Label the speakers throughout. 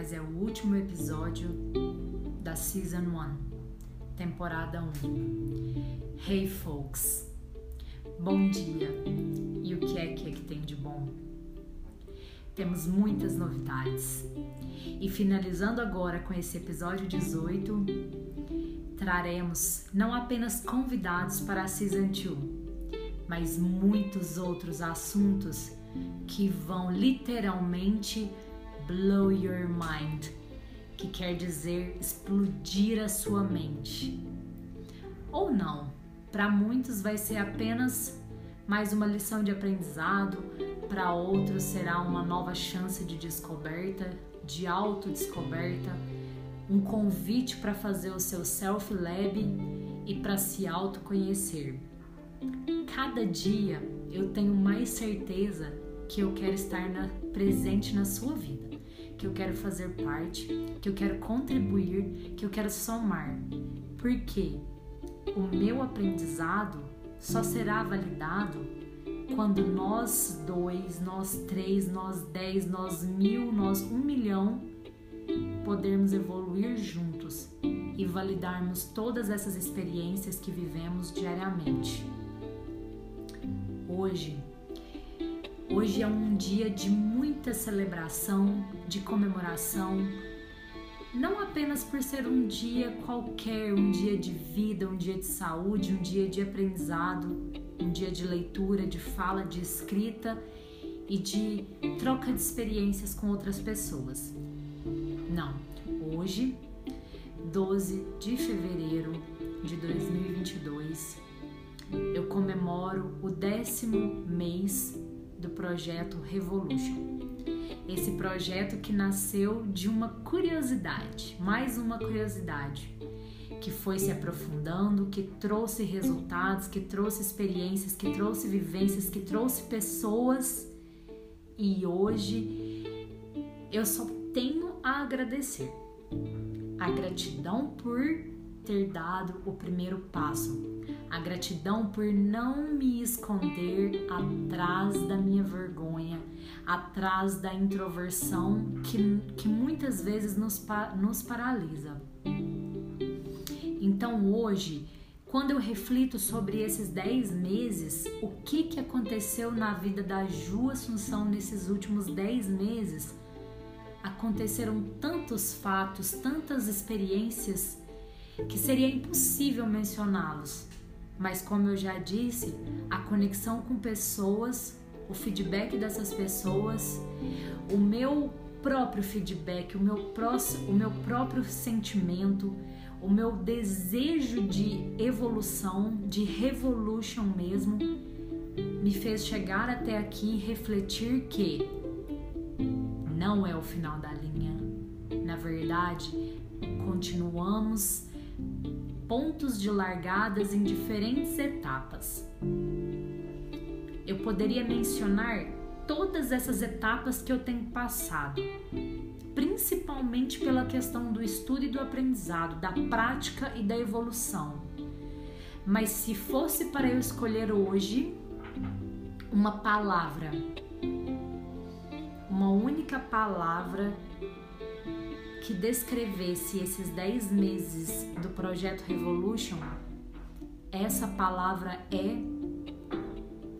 Speaker 1: mas é o último episódio da Season 1, temporada 1. Hey folks, bom dia! E o que é que, é que tem de bom? Temos muitas novidades. E finalizando agora com esse episódio 18, traremos não apenas convidados para a Season 2, mas muitos outros assuntos que vão literalmente blow your mind, que quer dizer explodir a sua mente. Ou não, para muitos vai ser apenas mais uma lição de aprendizado, para outros será uma nova chance de descoberta, de autodescoberta, um convite para fazer o seu self-lab e para se autoconhecer. Cada dia eu tenho mais certeza que eu quero estar na, presente na sua vida, que eu quero fazer parte, que eu quero contribuir, que eu quero somar. Porque o meu aprendizado só será validado quando nós dois, nós três, nós dez, nós mil, nós um milhão podermos evoluir juntos e validarmos todas essas experiências que vivemos diariamente. Hoje, hoje é um dia de muita celebração, de comemoração, não apenas por ser um dia qualquer, um dia de vida, um dia de saúde, um dia de aprendizado, um dia de leitura, de fala, de escrita e de troca de experiências com outras pessoas. Não, hoje, 12 de fevereiro de 2022, eu comemoro o décimo mês do projeto Revolution. Esse projeto que nasceu de uma curiosidade, mais uma curiosidade, que foi se aprofundando, que trouxe resultados, que trouxe experiências, que trouxe vivências, que trouxe pessoas. E hoje eu só tenho a agradecer. A gratidão por ter dado o primeiro passo, a gratidão por não me esconder atrás da minha vergonha, atrás da introversão que, que muitas vezes nos, nos paralisa. Então hoje, quando eu reflito sobre esses 10 meses, o que, que aconteceu na vida da Ju Assunção nesses últimos 10 meses, aconteceram tantos fatos, tantas experiências que seria impossível mencioná-los. Mas como eu já disse, a conexão com pessoas, o feedback dessas pessoas, o meu próprio feedback, o meu, próximo, o meu próprio sentimento, o meu desejo de evolução, de revolution mesmo, me fez chegar até aqui e refletir que não é o final da linha. Na verdade, continuamos pontos de largadas em diferentes etapas. Eu poderia mencionar todas essas etapas que eu tenho passado, principalmente pela questão do estudo e do aprendizado, da prática e da evolução. Mas se fosse para eu escolher hoje uma palavra, uma única palavra que descrevesse esses 10 meses do projeto Revolution, essa palavra é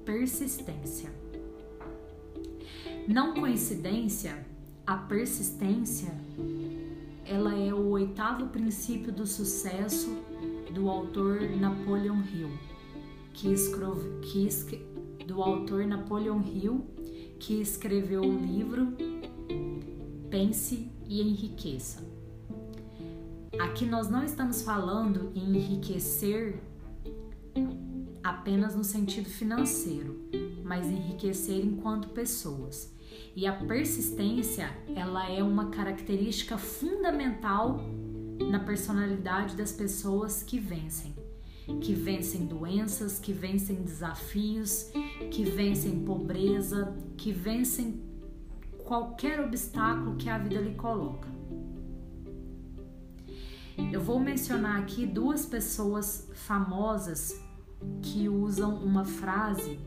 Speaker 1: persistência. Não coincidência, a persistência ela é o oitavo princípio do sucesso do autor Napoleon Hill, que escreve, que, do autor Napoleon Hill, que escreveu o livro Pense e enriqueça. Aqui nós não estamos falando em enriquecer apenas no sentido financeiro, mas enriquecer enquanto pessoas. E a persistência, ela é uma característica fundamental na personalidade das pessoas que vencem, que vencem doenças, que vencem desafios, que vencem pobreza, que vencem qualquer obstáculo que a vida lhe coloca. Eu vou mencionar aqui duas pessoas famosas que usam uma frase.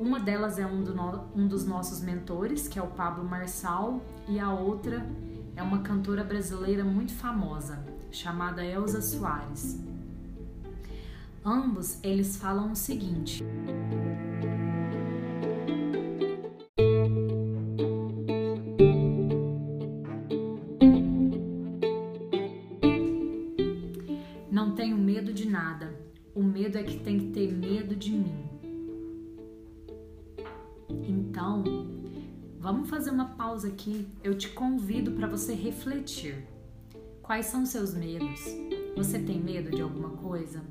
Speaker 1: Uma delas é um, do no, um dos nossos mentores, que é o Pablo Marçal, e a outra é uma cantora brasileira muito famosa, chamada Elza Soares. Ambos eles falam o seguinte: medo é que tem que ter medo de mim. Então, vamos fazer uma pausa aqui. Eu te convido para você refletir. Quais são seus medos? Você tem medo de alguma coisa?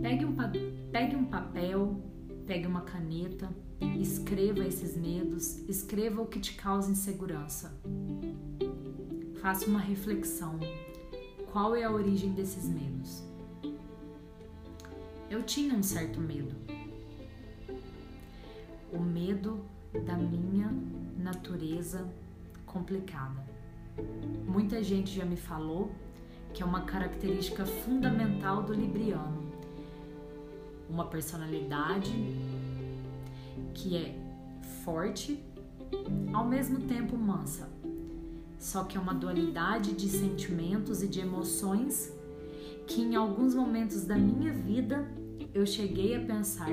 Speaker 1: Pegue um, pegue um papel, pegue uma caneta, escreva esses medos, escreva o que te causa insegurança. Faça uma reflexão. Qual é a origem desses medos? Eu tinha um certo medo. O medo da minha natureza complicada. Muita gente já me falou que é uma característica fundamental do Libriano uma personalidade que é forte, ao mesmo tempo mansa. Só que é uma dualidade de sentimentos e de emoções que em alguns momentos da minha vida eu cheguei a pensar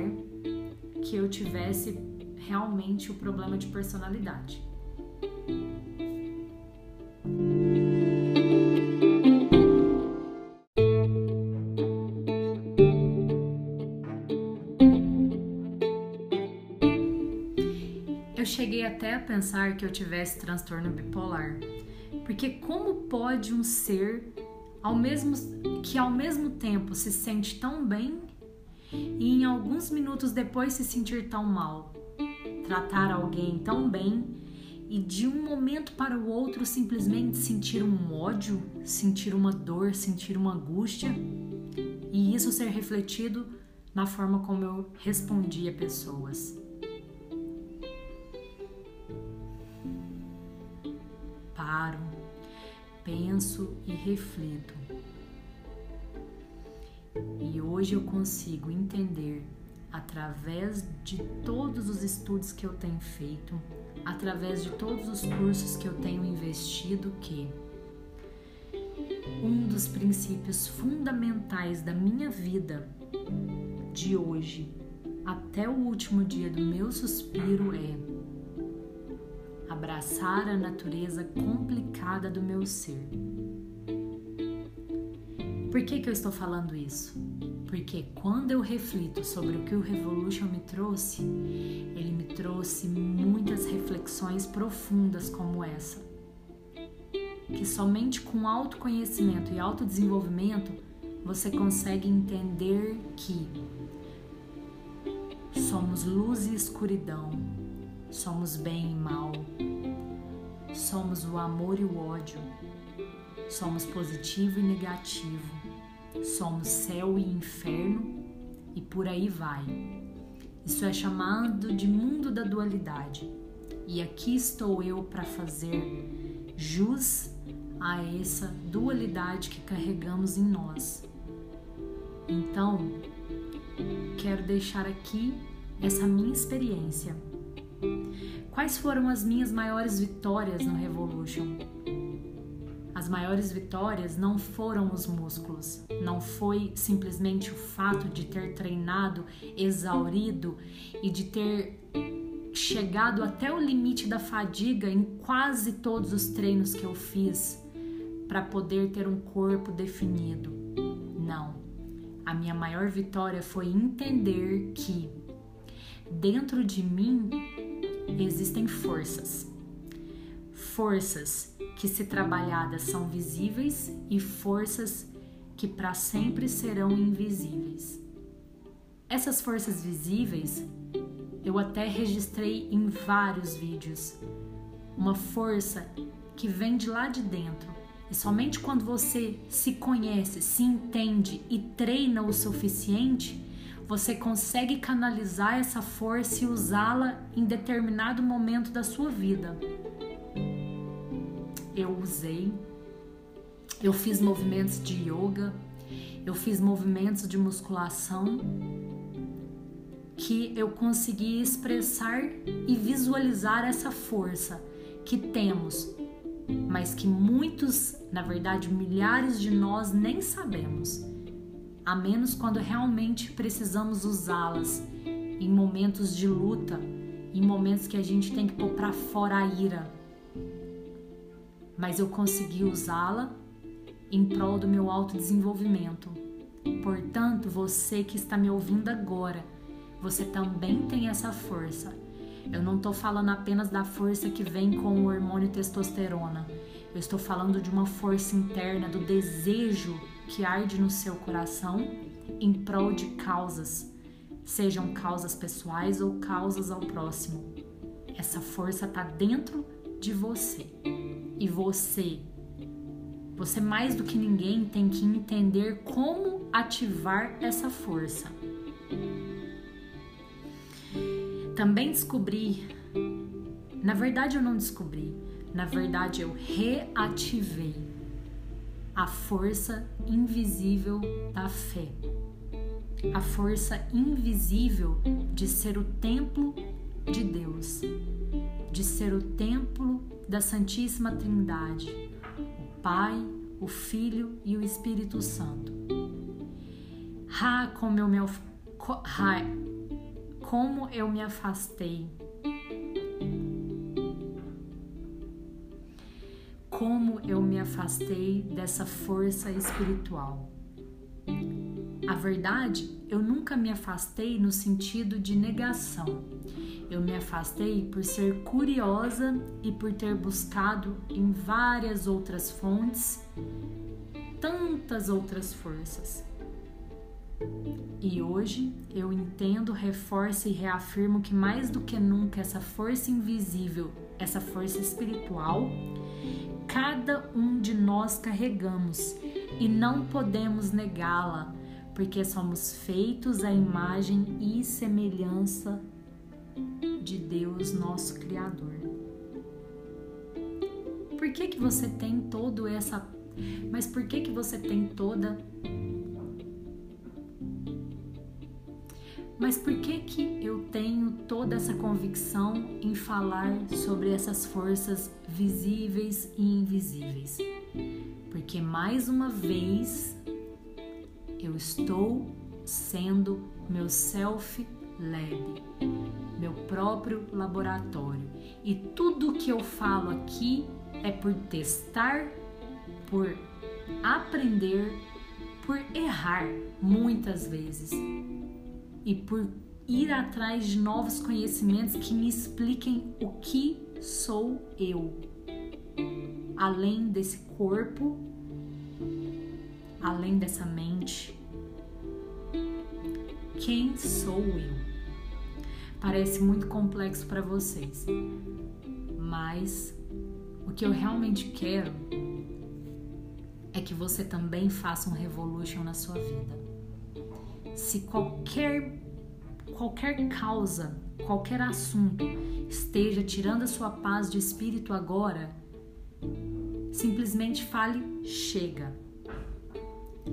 Speaker 1: que eu tivesse realmente o problema de personalidade. Eu cheguei até a pensar que eu tivesse transtorno bipolar. Porque como pode um ser ao mesmo que ao mesmo tempo se sente tão bem e em alguns minutos depois se sentir tão mal? Tratar alguém tão bem e de um momento para o outro simplesmente sentir um ódio, sentir uma dor, sentir uma angústia e isso ser refletido na forma como eu respondi a pessoas. paro, penso e reflito. E hoje eu consigo entender, através de todos os estudos que eu tenho feito, através de todos os cursos que eu tenho investido, que um dos princípios fundamentais da minha vida de hoje até o último dia do meu suspiro é abraçar a natureza complicada do meu ser. Por que, que eu estou falando isso? Porque quando eu reflito sobre o que o Revolution me trouxe, ele me trouxe muitas reflexões profundas como essa. Que somente com autoconhecimento e autodesenvolvimento você consegue entender que somos luz e escuridão, Somos bem e mal. Somos o amor e o ódio. Somos positivo e negativo. Somos céu e inferno e por aí vai. Isso é chamado de mundo da dualidade. E aqui estou eu para fazer jus a essa dualidade que carregamos em nós. Então, quero deixar aqui essa minha experiência Quais foram as minhas maiores vitórias no Revolution? As maiores vitórias não foram os músculos, não foi simplesmente o fato de ter treinado exaurido e de ter chegado até o limite da fadiga em quase todos os treinos que eu fiz para poder ter um corpo definido. Não. A minha maior vitória foi entender que dentro de mim existem forças. Forças que, se trabalhadas, são visíveis e forças que para sempre serão invisíveis. Essas forças visíveis eu até registrei em vários vídeos. Uma força que vem de lá de dentro. E somente quando você se conhece, se entende e treina o suficiente, você consegue canalizar essa força e usá-la em determinado momento da sua vida. Eu usei, eu fiz movimentos de yoga, eu fiz movimentos de musculação que eu consegui expressar e visualizar essa força que temos, mas que muitos, na verdade, milhares de nós nem sabemos, a menos quando realmente precisamos usá-las em momentos de luta, em momentos que a gente tem que pôr para fora a ira. Mas eu consegui usá-la em prol do meu autodesenvolvimento. Portanto, você que está me ouvindo agora, você também tem essa força. Eu não estou falando apenas da força que vem com o hormônio testosterona. Eu estou falando de uma força interna, do desejo que arde no seu coração em prol de causas, sejam causas pessoais ou causas ao próximo. Essa força está dentro de você. E você, você mais do que ninguém tem que entender como ativar essa força. Também descobri, na verdade eu não descobri, na verdade eu reativei a força invisível da fé. A força invisível de ser o templo de Deus, de ser o templo da Santíssima Trindade, o Pai, o Filho e o Espírito Santo. Ah, como eu me, como eu me afastei. Eu me afastei dessa força espiritual. A verdade, eu nunca me afastei no sentido de negação. Eu me afastei por ser curiosa e por ter buscado em várias outras fontes tantas outras forças. E hoje eu entendo, reforço e reafirmo que mais do que nunca essa força invisível, essa força espiritual, cada um de nós carregamos e não podemos negá-la, porque somos feitos à imagem e semelhança de Deus, nosso Criador. Por que que você tem todo essa mas por que que você tem toda Mas por que que eu tenho toda essa convicção em falar sobre essas forças visíveis e invisíveis? Porque mais uma vez eu estou sendo meu self lab, meu próprio laboratório. E tudo que eu falo aqui é por testar, por aprender, por errar muitas vezes e por ir atrás de novos conhecimentos que me expliquem o que sou eu, além desse corpo, além dessa mente. Quem sou eu? Parece muito complexo para vocês, mas o que eu realmente quero é que você também faça um revolution na sua vida se qualquer qualquer causa, qualquer assunto esteja tirando a sua paz de espírito agora, simplesmente fale chega.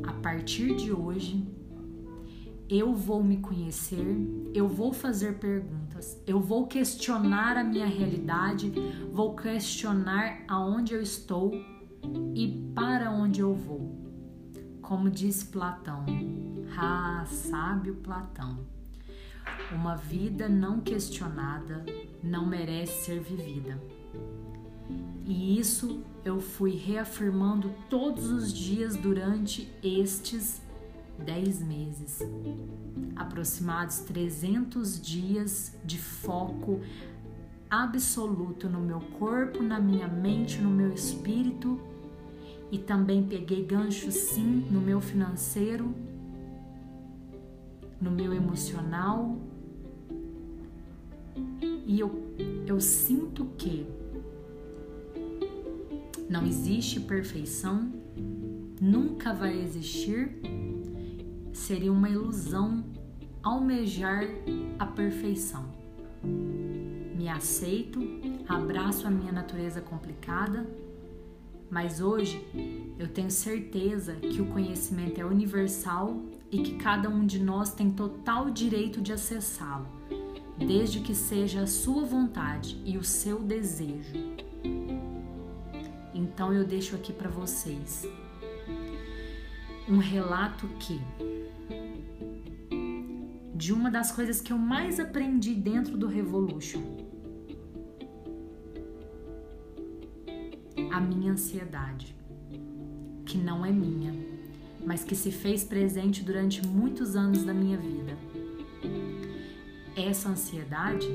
Speaker 1: A partir de hoje, eu vou me conhecer, eu vou fazer perguntas, eu vou questionar a minha realidade, vou questionar aonde eu estou e para onde eu vou. Como diz Platão, ah, sábio Platão. Uma vida não questionada não merece ser vivida. E isso eu fui reafirmando todos os dias durante estes dez meses. Aproximados 300 dias de foco absoluto no meu corpo, na minha mente, no meu espírito e também peguei gancho sim no meu financeiro no meu emocional. E eu, eu sinto que não existe perfeição, nunca vai existir. Seria uma ilusão almejar a perfeição. Me aceito, abraço a minha natureza complicada, mas hoje eu tenho certeza que o conhecimento é universal e que cada um de nós tem total direito de acessá-lo, desde que seja a sua vontade e o seu desejo. Então eu deixo aqui para vocês um relato que de uma das coisas que eu mais aprendi dentro do Revolution. A minha ansiedade, que não é minha, mas que se fez presente durante muitos anos da minha vida. Essa ansiedade,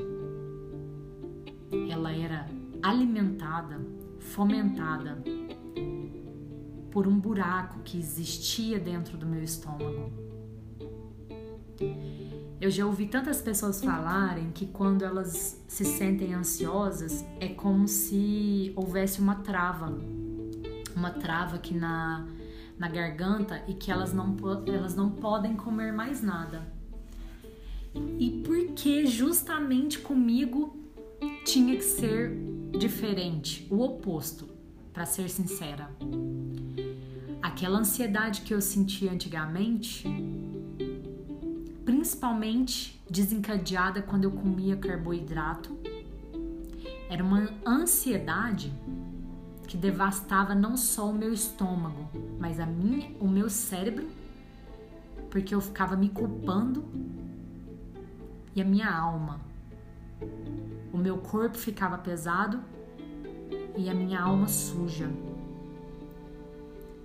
Speaker 1: ela era alimentada, fomentada por um buraco que existia dentro do meu estômago eu já ouvi tantas pessoas falarem que quando elas se sentem ansiosas é como se houvesse uma trava, uma trava aqui na, na garganta e que elas não, elas não podem comer mais nada. E porque justamente comigo tinha que ser diferente, o oposto, para ser sincera. Aquela ansiedade que eu sentia antigamente principalmente desencadeada quando eu comia carboidrato. Era uma ansiedade que devastava não só o meu estômago, mas a minha, o meu cérebro, porque eu ficava me culpando e a minha alma. O meu corpo ficava pesado e a minha alma suja.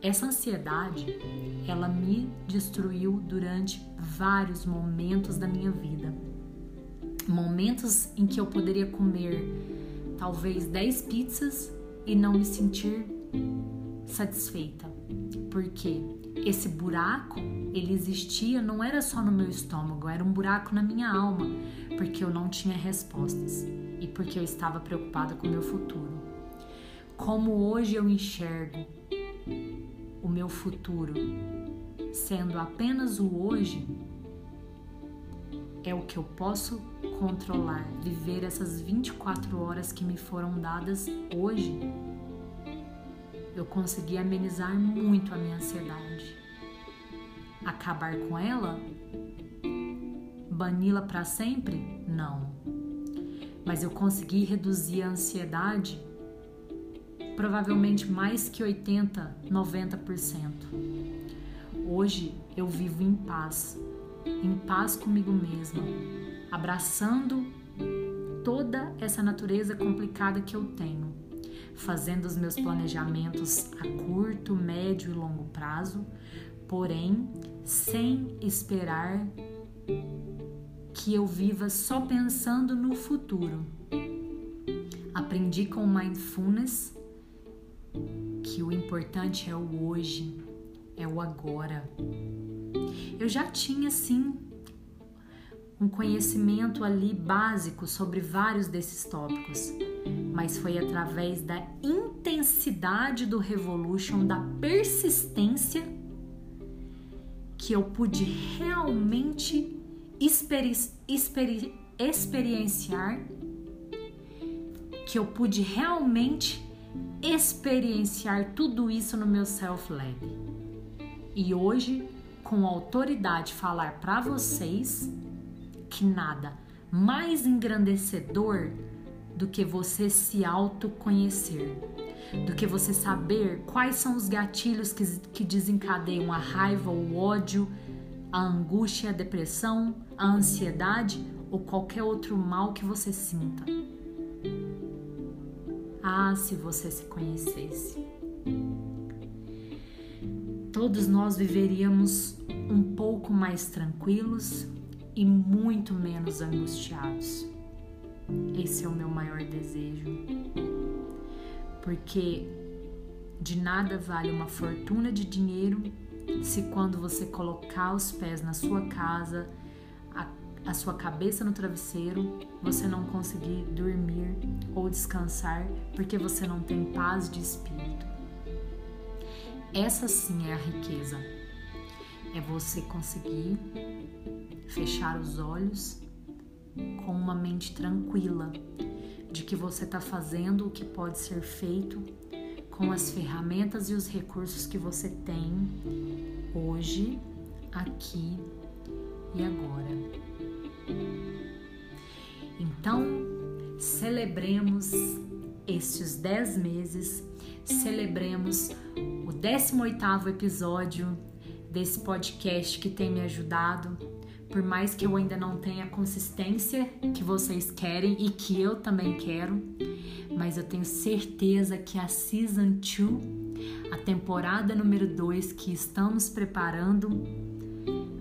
Speaker 1: Essa ansiedade, ela me destruiu durante vários momentos da minha vida. Momentos em que eu poderia comer talvez 10 pizzas e não me sentir satisfeita. Porque esse buraco, ele existia, não era só no meu estômago, era um buraco na minha alma, porque eu não tinha respostas e porque eu estava preocupada com o meu futuro. Como hoje eu enxergo o meu futuro sendo apenas o hoje, é o que eu posso controlar, viver essas 24 horas que me foram dadas hoje. Eu consegui amenizar muito a minha ansiedade. Acabar com ela? Bani-la para sempre? Não. Mas eu consegui reduzir a ansiedade provavelmente mais que 80, 90%. Hoje eu vivo em paz, em paz comigo mesma, abraçando toda essa natureza complicada que eu tenho, fazendo os meus planejamentos a curto, médio e longo prazo, porém sem esperar que eu viva só pensando no futuro. Aprendi com mindfulness que o importante é o hoje, é o agora. Eu já tinha sim um conhecimento ali básico sobre vários desses tópicos, mas foi através da intensidade do Revolution, da persistência, que eu pude realmente experi experi experienciar, que eu pude realmente experienciar tudo isso no meu self-lab. E hoje, com autoridade, falar para vocês que nada mais engrandecedor do que você se autoconhecer, do que você saber quais são os gatilhos que, que desencadeiam a raiva, o ódio, a angústia, a depressão, a ansiedade ou qualquer outro mal que você sinta. Ah, se você se conhecesse. Todos nós viveríamos um pouco mais tranquilos e muito menos angustiados. Esse é o meu maior desejo. Porque de nada vale uma fortuna de dinheiro se quando você colocar os pés na sua casa a sua cabeça no travesseiro, você não conseguir dormir ou descansar porque você não tem paz de espírito. Essa sim é a riqueza. É você conseguir fechar os olhos com uma mente tranquila de que você está fazendo o que pode ser feito com as ferramentas e os recursos que você tem hoje, aqui e agora. Então, celebremos estes 10 meses, celebremos o 18º episódio desse podcast que tem me ajudado, por mais que eu ainda não tenha a consistência que vocês querem e que eu também quero, mas eu tenho certeza que a Season 2, a temporada número 2 que estamos preparando,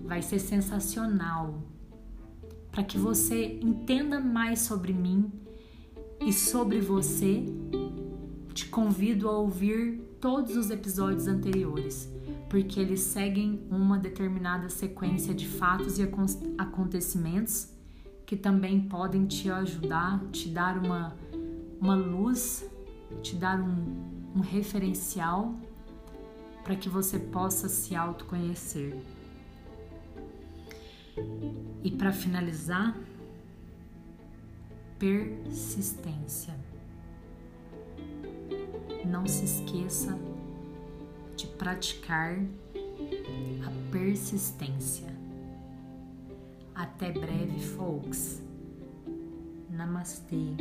Speaker 1: vai ser sensacional. Para que você entenda mais sobre mim e sobre você. Te convido a ouvir todos os episódios anteriores, porque eles seguem uma determinada sequência de fatos e acontecimentos que também podem te ajudar, te dar uma, uma luz, te dar um, um referencial para que você possa se autoconhecer. E para finalizar, persistência. Não se esqueça de praticar a persistência. Até breve, folks. Namastê.